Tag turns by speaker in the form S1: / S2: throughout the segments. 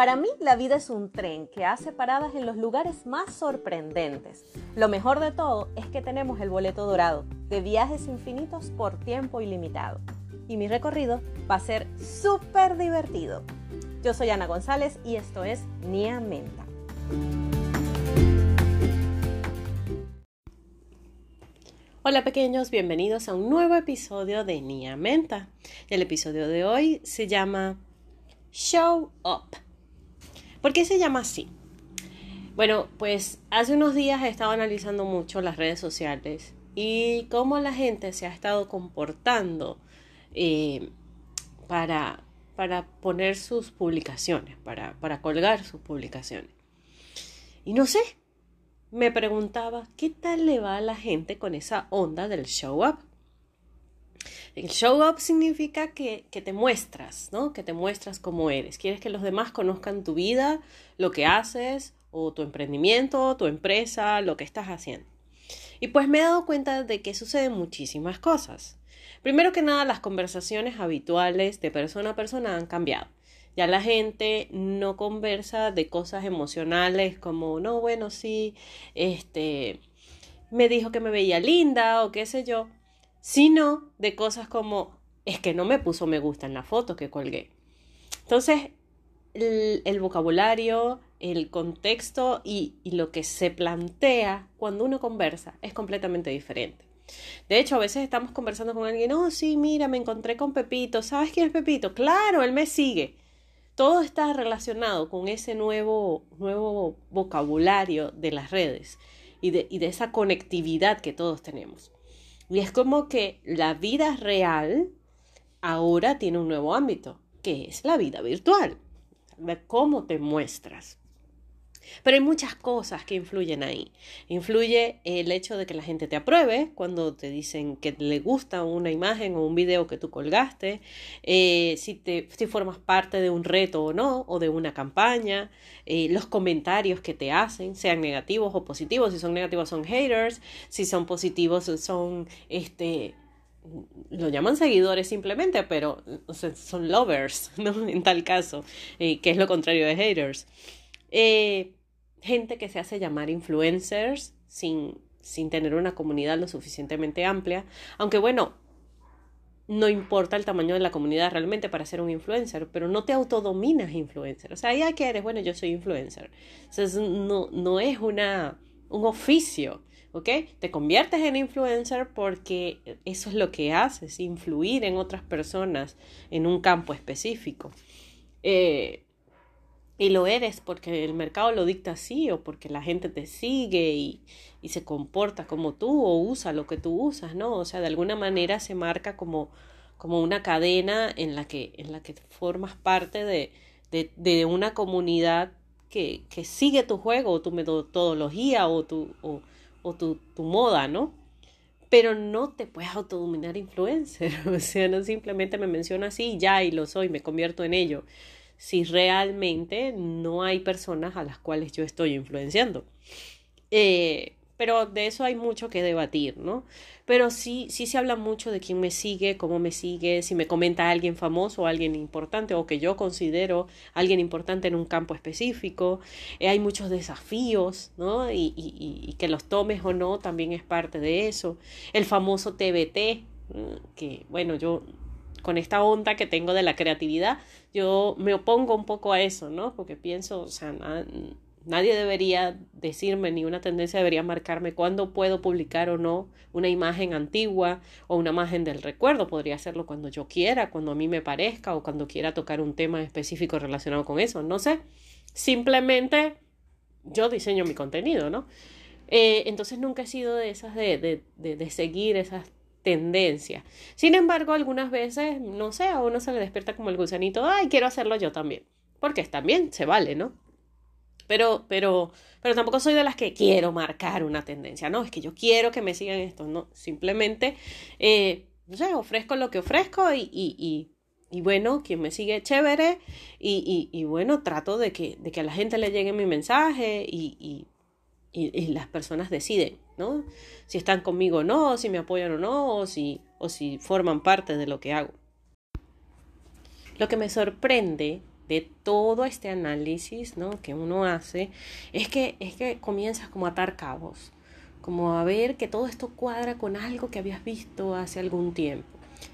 S1: Para mí la vida es un tren que hace paradas en los lugares más sorprendentes. Lo mejor de todo es que tenemos el boleto dorado de viajes infinitos por tiempo ilimitado. Y mi recorrido va a ser súper divertido. Yo soy Ana González y esto es Nia Menta.
S2: Hola pequeños, bienvenidos a un nuevo episodio de Nia Menta. El episodio de hoy se llama Show Up. ¿Por qué se llama así? Bueno, pues hace unos días he estado analizando mucho las redes sociales y cómo la gente se ha estado comportando eh, para, para poner sus publicaciones, para, para colgar sus publicaciones. Y no sé, me preguntaba, ¿qué tal le va a la gente con esa onda del show up? El show up significa que, que, te muestras, ¿no? Que te muestras como eres. Quieres que los demás conozcan tu vida, lo que haces, o tu emprendimiento, tu empresa, lo que estás haciendo. Y pues me he dado cuenta de que suceden muchísimas cosas. Primero que nada, las conversaciones habituales de persona a persona han cambiado. Ya la gente no conversa de cosas emocionales como, no, bueno, sí, este, me dijo que me veía linda o qué sé yo, sino de cosas como, es que no me puso me gusta en la foto que colgué. Entonces, el, vocabulario, el contexto y, y lo que se plantea cuando uno conversa es completamente diferente. De hecho, a veces estamos conversando con alguien, oh, sí, mira, me encontré con Pepito, ¿sabes quién es Pepito? Claro, él me sigue todo está relacionado con ese nuevo, nuevo vocabulario de las redes y de, y de esa conectividad que todos tenemos. Y es como que la vida real ahora tiene un nuevo ámbito, que es la vida virtual, cómo te muestras. Pero hay muchas cosas que influyen ahí. Influye el hecho de que la gente te apruebe cuando te dicen que le gusta una imagen o un video que tú colgaste, eh, si, te, si formas parte de un reto o no, o de una campaña, eh, los comentarios que te hacen, sean negativos o positivos. Si son negativos son haters, si son positivos son este lo llaman seguidores simplemente, pero son lovers, ¿no? En tal caso, eh, que es lo contrario de haters. Eh, gente que se hace llamar influencers sin, sin tener una comunidad lo suficientemente amplia. Aunque bueno, no importa el tamaño de la comunidad realmente para ser un influencer, pero no te autodominas influencer. O sea, ya que eres, bueno, yo soy influencer. Entonces, no, no es una, un oficio, ¿ok? Te conviertes en influencer porque eso es lo que haces, influir en otras personas en un campo específico. Eh, y lo eres porque el mercado lo dicta así o porque la gente te sigue y, y, se comporta como tú o usa lo que tú usas, ¿no? O sea, de alguna manera se marca como, como una cadena en la que, en la que formas parte de, de, de una comunidad que, que, sigue tu juego o tu metodología o tu, o, tu, tu moda, ¿no? pero no te puedes autodominar influencer, o sea, no simplemente me menciona así ya y lo soy, me convierto en ello si realmente no hay personas a las cuales yo estoy influenciando. Eh, pero de eso hay mucho que debatir, ¿no? Pero sí, sí se habla mucho de quién me sigue, cómo me sigue, si me comenta alguien famoso alguien importante o que yo considero alguien importante en un campo específico. Eh, hay muchos desafíos, ¿no? Y, y, y, que los tomes o no también es parte de eso. El famoso TBT, que bueno, yo con esta onda que tengo de la creatividad, yo me opongo un poco a eso, ¿no? Porque pienso, o sea, nadie debería decirme, ni una tendencia debería marcarme cuándo puedo publicar o no una imagen antigua o una imagen del recuerdo. Podría hacerlo cuando yo quiera, cuando a mí me parezca o cuando quiera tocar un tema específico relacionado con eso. No sé. Simplemente yo diseño mi contenido, ¿no? Eh, entonces nunca he sido de esas de, de, de, de seguir esas tendencia. Sin embargo, algunas veces, no sé, a uno se le despierta como el gusanito, ay, quiero hacerlo yo también. Porque también se vale, ¿no? Pero, pero, pero tampoco soy de las que quiero marcar una tendencia, no, es que yo quiero que me sigan esto, no, simplemente, eh, no sé, ofrezco lo que ofrezco y, y, y, y bueno, quien me sigue chévere y, y, bueno, trato de que, de que a la gente le llegue mi mensaje y, y, las personas deciden, ¿no? Si están conmigo o no, si me apoyan o no, o si, o si forman parte de lo que hago. Lo que me sorprende de todo este análisis ¿no? que uno hace es que, es que comienzas como a atar cabos, como a ver que todo esto cuadra con algo que habías visto hace algún tiempo.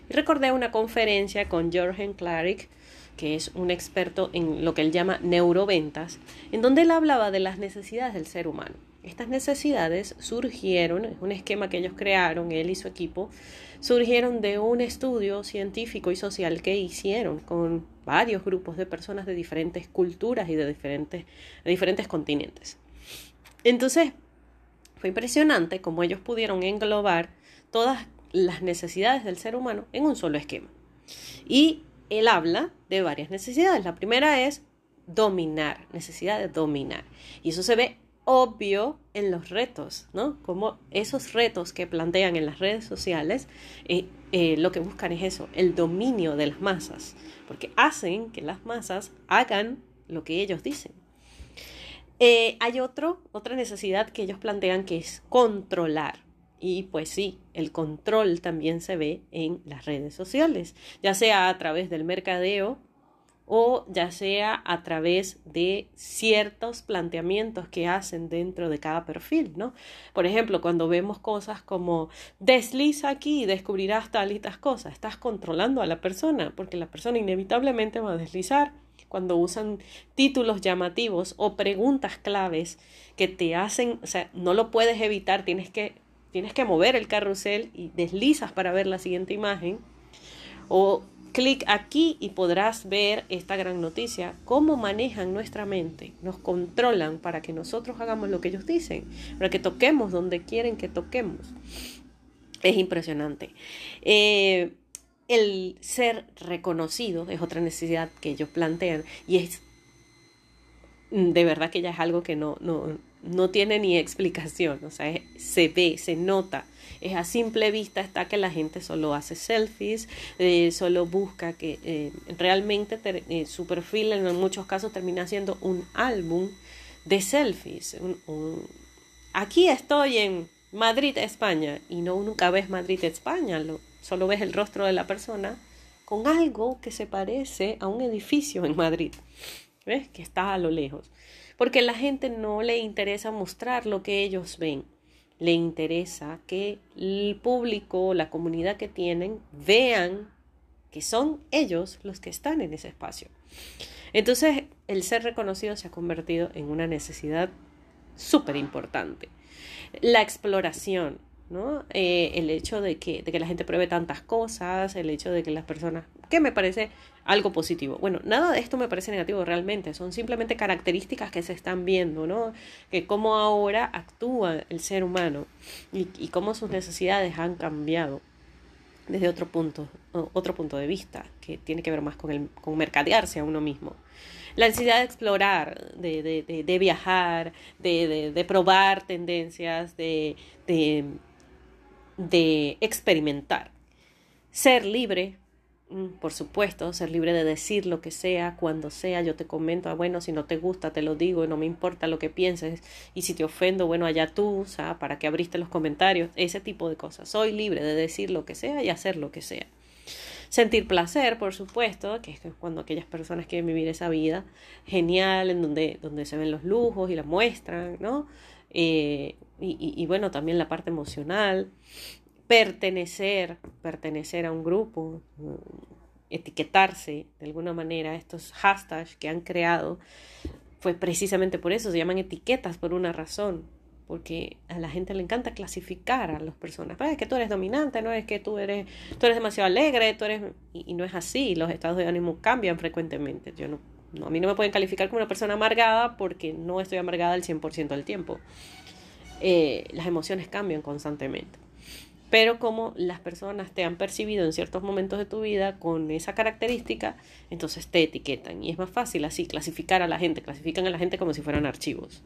S2: Y recordé una conferencia con Jorgen Klarik, que es un experto en lo que él llama neuroventas, en donde él hablaba de las necesidades del ser humano. Estas necesidades surgieron, es un esquema que ellos crearon, él y su equipo, surgieron de un estudio científico y social que hicieron con varios grupos de personas de diferentes culturas y de diferentes, diferentes continentes. Entonces, fue impresionante cómo ellos pudieron englobar todas las necesidades del ser humano en un solo esquema. Y él habla de varias necesidades. La primera es dominar, necesidad de dominar. Y eso se ve obvio en los retos, ¿no? Como esos retos que plantean en las redes sociales, eh, eh, lo que buscan es eso, el dominio de las masas, porque hacen que las masas hagan lo que ellos dicen. Eh, hay otra necesidad que ellos plantean que es controlar. Y pues sí, el control también se ve en las redes sociales, ya sea a través del mercadeo o ya sea a través de ciertos planteamientos que hacen dentro de cada perfil, ¿no? Por ejemplo, cuando vemos cosas como desliza aquí y descubrirás tal y tal cosas, estás controlando a la persona, porque la persona inevitablemente va a deslizar cuando usan títulos llamativos o preguntas claves que te hacen, o sea, no lo puedes evitar, tienes que, tienes que mover el carrusel y deslizas para ver la siguiente imagen, o clic aquí y podrás ver esta gran noticia, cómo manejan nuestra mente, nos controlan para que nosotros hagamos lo que ellos dicen, para que toquemos donde quieren que toquemos. Es impresionante. Eh, el ser reconocido es otra necesidad que ellos plantean y es de verdad que ya es algo que no, no, no tiene ni explicación, o sea, se ve, se nota es a simple vista está que la gente solo hace selfies, eh, solo busca que eh, realmente eh, su perfil en muchos casos termina siendo un álbum de selfies. aquí estoy en Madrid, España, y no nunca ves Madrid, España, solo ves el rostro de la persona con algo que se parece a un edificio en Madrid, ¿ves? Que está a lo lejos. Porque a la gente no le interesa mostrar lo que ellos ven le interesa que el público, la comunidad que tienen, vean que son ellos los que están en ese espacio. Entonces, el ser reconocido se ha convertido en una necesidad súper importante. La exploración, ¿no? Eh, el hecho de que, de que la gente pruebe tantas cosas, el hecho de que las personas, que me parece algo positivo. Bueno, nada de esto me parece negativo realmente, son simplemente características que se están viendo, ¿no? Que cómo ahora actúa el ser humano y, y cómo sus necesidades han cambiado desde otro punto, otro punto de vista, que tiene que ver más con, el, con mercadearse a uno mismo. La necesidad de explorar, de, de, de, viajar, de, de, probar tendencias, de, de experimentar. Ser libre, mm, por supuesto, ser libre de decir lo que sea, cuando sea, yo te comento, ah, bueno, si no te gusta, te lo digo, y no me importa lo que pienses, y si te ofendo, bueno, allá tú, sea, para que abriste los comentarios, ese tipo de cosas. Soy libre de decir lo que sea y hacer lo que sea. Sentir placer, por supuesto, que es cuando aquellas personas quieren vivir esa vida genial, en donde, donde se ven los lujos y la muestran, ¿no? Eh, y, bueno, también la parte emocional, pertenecer, pertenecer a un grupo, etiquetarse de alguna manera, estos hashtags que han creado, fue precisamente por eso, se llaman etiquetas por una razón, porque a la gente le encanta clasificar a las personas. Ah, es que tú eres dominante, no es que tú eres, tú eres demasiado alegre, tú eres... Y, no es así, los estados de ánimo cambian frecuentemente. Yo no no, a mí no me pueden calificar como una persona amargada porque no estoy amargada el 100% del tiempo. Eh, las emociones cambian constantemente. Pero como las personas te han percibido en ciertos momentos de tu vida con esa característica, entonces te etiquetan. Y es más fácil así clasificar a la gente, clasifican a la gente como si fueran archivos.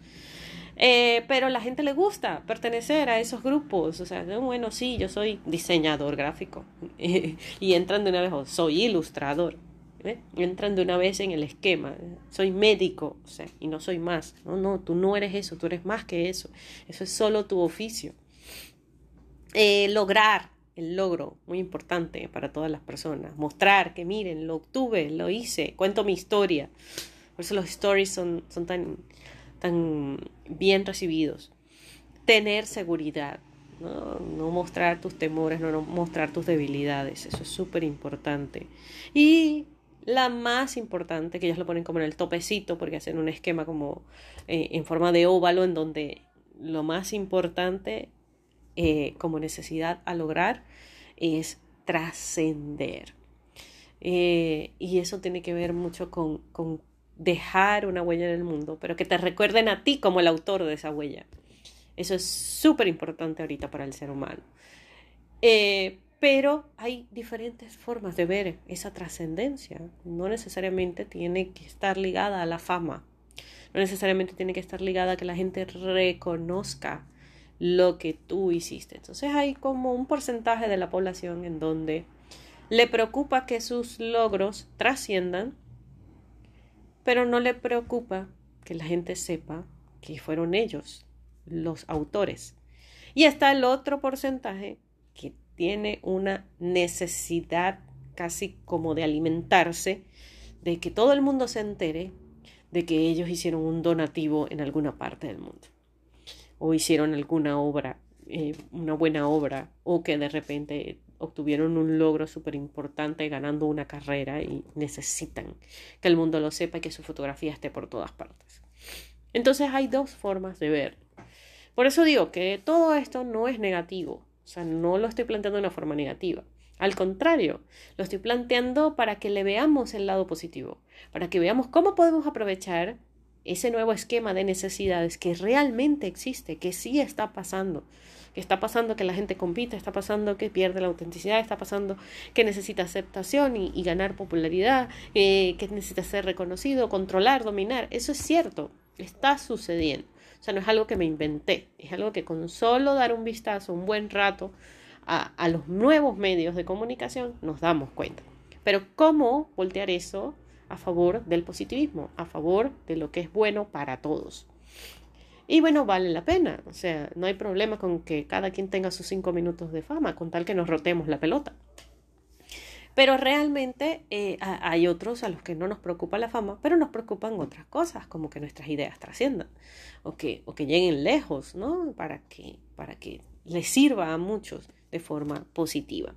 S2: Eh, pero a la gente le gusta pertenecer a esos grupos. O sea, bueno, sí, yo soy diseñador gráfico. y entran de una vez, soy ilustrador. ¿Eh? Entran de una vez en el esquema. Soy médico, y no soy más. No, no, tú no eres eso, tú eres más que eso. Eso es solo tu oficio. Eh, lograr, el logro, muy importante para todas las personas. Mostrar que miren, lo obtuve, lo hice, cuento mi historia. Por eso los stories son, son tan, tan bien recibidos. Tener seguridad, ¿no? no mostrar tus temores, no, no mostrar tus debilidades, eso es súper importante. Y la más importante, que ellos lo ponen como en el topecito, porque hacen un esquema como eh, en forma de óvalo, en donde lo más importante eh, como necesidad a lograr es trascender. Eh, y eso tiene que ver mucho con, con, dejar una huella en el mundo, pero que te recuerden a ti como el autor de esa huella. Eso es súper importante ahorita para el ser humano. Pero hay diferentes formas de ver esa trascendencia. No necesariamente tiene que estar ligada a la fama. No necesariamente tiene que estar ligada a que la gente reconozca lo que tú hiciste. Entonces hay como un porcentaje de la población en donde le preocupa que sus logros trasciendan, pero no le preocupa que la gente sepa que fueron ellos los autores. Y está el otro porcentaje tiene una necesidad casi como de alimentarse, de que todo el mundo se entere de que ellos hicieron un donativo en alguna parte del mundo, o hicieron alguna obra, eh, una buena obra, o que de repente obtuvieron un logro súper importante ganando una carrera y necesitan que el mundo lo sepa y que su fotografía esté por todas partes. Entonces hay dos formas de ver por eso digo que todo esto no es negativo, sea, no lo estoy planteando de una forma negativa. Al contrario, lo estoy planteando para que le veamos el lado positivo, para que veamos cómo podemos aprovechar ese nuevo esquema de necesidades que realmente existe, que sí está pasando, que está pasando que la gente compite, está pasando que pierde la autenticidad, está pasando que necesita aceptación y, ganar popularidad, eh, que necesita ser reconocido, controlar, dominar. Eso es cierto, está sucediendo. O sea, no es algo que me inventé, es algo que con solo dar un vistazo un buen rato a, a los nuevos medios de comunicación nos damos cuenta. Pero ¿cómo voltear eso a favor del positivismo, a favor de lo que es bueno para todos? Y bueno, vale la pena, o sea, no hay problema con que cada quien tenga sus cinco minutos de fama, con tal que nos rotemos la pelota. Pero realmente eh, hay otros a los que no nos preocupa la fama, pero nos preocupan otras cosas, como que nuestras ideas trasciendan o que, o que lleguen lejos, ¿no? Para que, para que les sirva a muchos de forma positiva.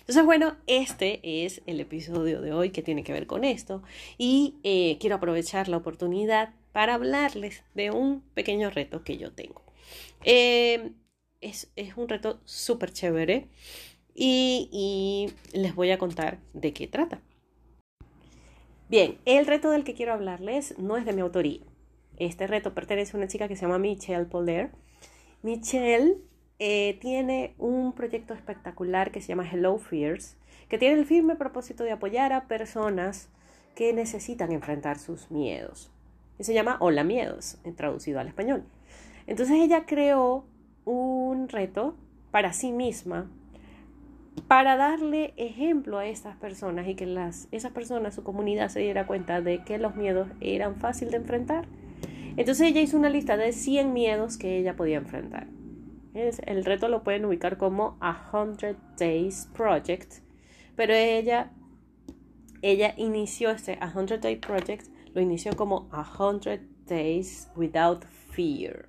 S2: Entonces, bueno, este es el episodio de hoy que tiene que ver con esto y eh, quiero aprovechar la oportunidad para hablarles de un pequeño reto que yo tengo. Eh, es, es, un reto súper chévere y, les voy a contar de qué trata. Bien, el reto del que quiero hablarles no es de mi autoría. Este reto pertenece a una chica que se llama Michelle Poller. Michelle eh, tiene un proyecto espectacular que se llama Hello Fears, que tiene el firme propósito de apoyar a personas que necesitan enfrentar sus miedos. Y se llama Hola Miedos, traducido al español. Entonces ella creó un reto para sí misma para darle ejemplo a estas personas y que las, esas personas, su comunidad se diera cuenta de que los miedos eran fácil de enfrentar. Entonces ella hizo una lista de 100 miedos que ella podía enfrentar. el reto lo pueden ubicar como a 100 Days Project, pero ella, ella inició este a 100 Day Project, lo inició como a 100 Days Without Fear.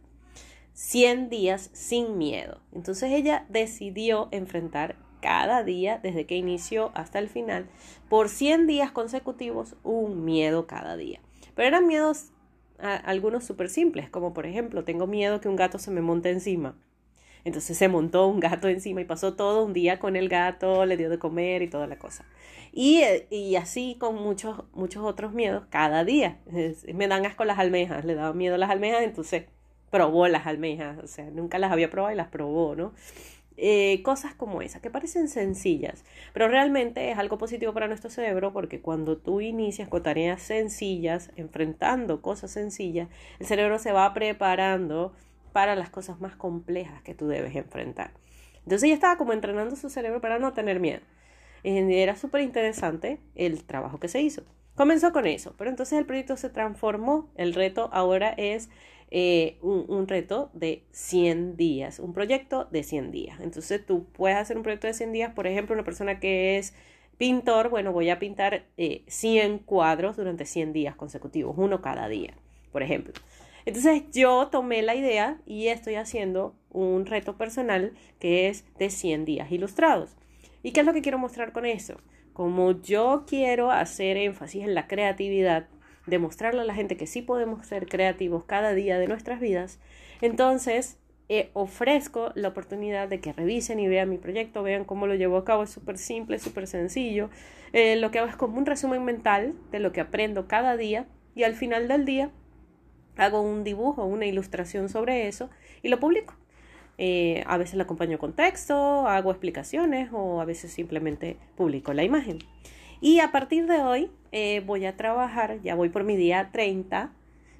S2: 100 días sin miedo. Entonces ella decidió enfrentar cada día desde que inició hasta el final, por 100 días consecutivos, un miedo cada día. Pero eran miedos algunos súper simples, como por ejemplo, tengo miedo que un gato se me monte encima. Entonces se montó un gato encima y pasó todo un día con el gato, le dio de comer y toda la cosa. Y, y así con muchos, muchos otros miedos cada día. Me dan asco las almejas, le daba miedo las almejas, entonces probó las almejas, o sea, nunca las había probado y las probó, ¿no? Eh, cosas como esas, que parecen sencillas, pero realmente es algo positivo para nuestro cerebro porque cuando tú inicias con tareas sencillas, enfrentando cosas sencillas, el cerebro se va preparando para las cosas más complejas que tú debes enfrentar. Entonces ya estaba como entrenando su cerebro para no tener miedo. Era súper interesante el trabajo que se hizo. Comenzó con eso, pero entonces el proyecto se transformó. El reto ahora es eh, un, reto de 100 días, un proyecto de 100 días. Entonces tú puedes hacer un proyecto de 100 días, por ejemplo, una persona que es pintor, bueno, voy a pintar 100 cuadros durante 100 días consecutivos, uno cada día, por ejemplo. Entonces yo tomé la idea y estoy haciendo un reto personal que es de 100 días ilustrados. ¿Y qué es lo que quiero mostrar con eso? Como yo quiero hacer énfasis en la creatividad, demostrarle a la gente que sí podemos ser creativos cada día de nuestras vidas, entonces eh, ofrezco la oportunidad de que revisen y vean mi proyecto, vean cómo lo llevo a cabo, es súper simple, súper sencillo. Eh, lo que hago es como un resumen mental de lo que aprendo cada día y al final del día hago un dibujo, una ilustración sobre eso y lo publico. Eh, a veces lo acompaño con texto, hago explicaciones o a veces simplemente publico la imagen. Y a partir de hoy eh, voy a trabajar, ya voy por mi día 30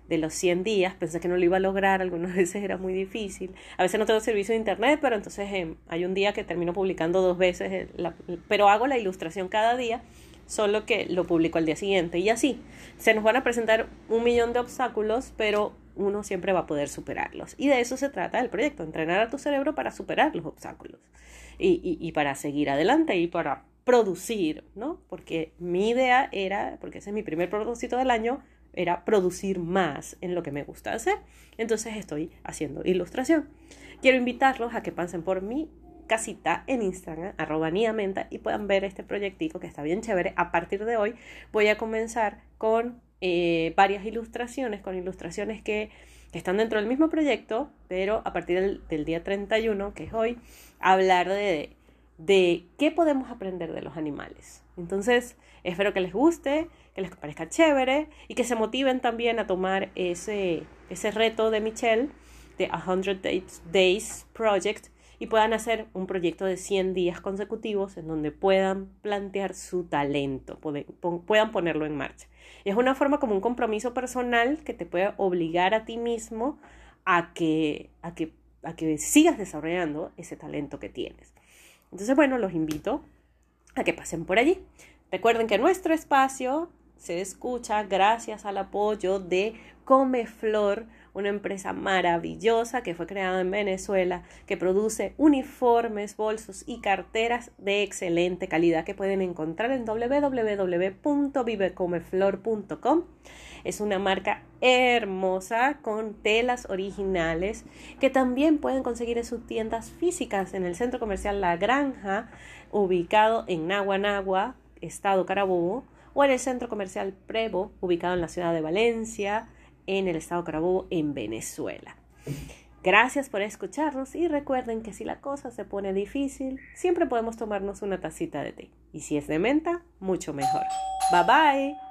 S2: de los 100 días, pensé que no lo iba a lograr, algunas veces era muy difícil, a veces no tengo servicio de internet, pero entonces em, hay un día que termino publicando dos veces, eh, pero hago la ilustración cada día solo que lo publico al día siguiente. Y así, se nos van a presentar un millón de obstáculos, pero uno siempre va a poder superarlos. Y de eso se trata el proyecto, entrenar a tu cerebro para superar los obstáculos y, y, para seguir adelante y para producir, ¿no? Porque mi idea era, porque ese es mi primer propósito del año, era producir más en lo que me gusta hacer. Entonces estoy haciendo ilustración. Quiero invitarlos a que pasen por mí casita en Instagram, arroba niamenta, y puedan ver este proyectico que está bien chévere. A partir de hoy voy a comenzar con eh, varias ilustraciones, con ilustraciones que, están dentro del mismo proyecto, pero a partir del, día 31, que es hoy, hablar de, de qué podemos aprender de los animales. Entonces, espero que les guste, que les parezca chévere y que se motiven también a tomar ese, ese reto de Michelle de 100 Days Project y puedan hacer un proyecto de 100 días consecutivos en donde puedan plantear su talento, puedan ponerlo en marcha. Es una forma como un compromiso personal que te puede obligar a ti mismo a que, a que, a que sigas desarrollando ese talento que tienes. Entonces, bueno, los invito a que pasen por allí. Recuerden que nuestro espacio se escucha gracias al apoyo de Comeflor una empresa maravillosa que fue creada en Venezuela, que produce uniformes, bolsos y carteras de excelente calidad que pueden encontrar en www.vivecomeflor.com. Es una marca hermosa con telas originales que también pueden conseguir en sus tiendas físicas en el centro comercial La Granja, ubicado en Naguanagua, estado Carabobo, o en el centro comercial Prevo, ubicado en la ciudad de Valencia, en el estado Carabobo, en Venezuela. Gracias por escucharnos y recuerden que si la cosa se pone difícil, siempre podemos tomarnos una tacita de té. Y si es de menta, mucho mejor. Bye bye.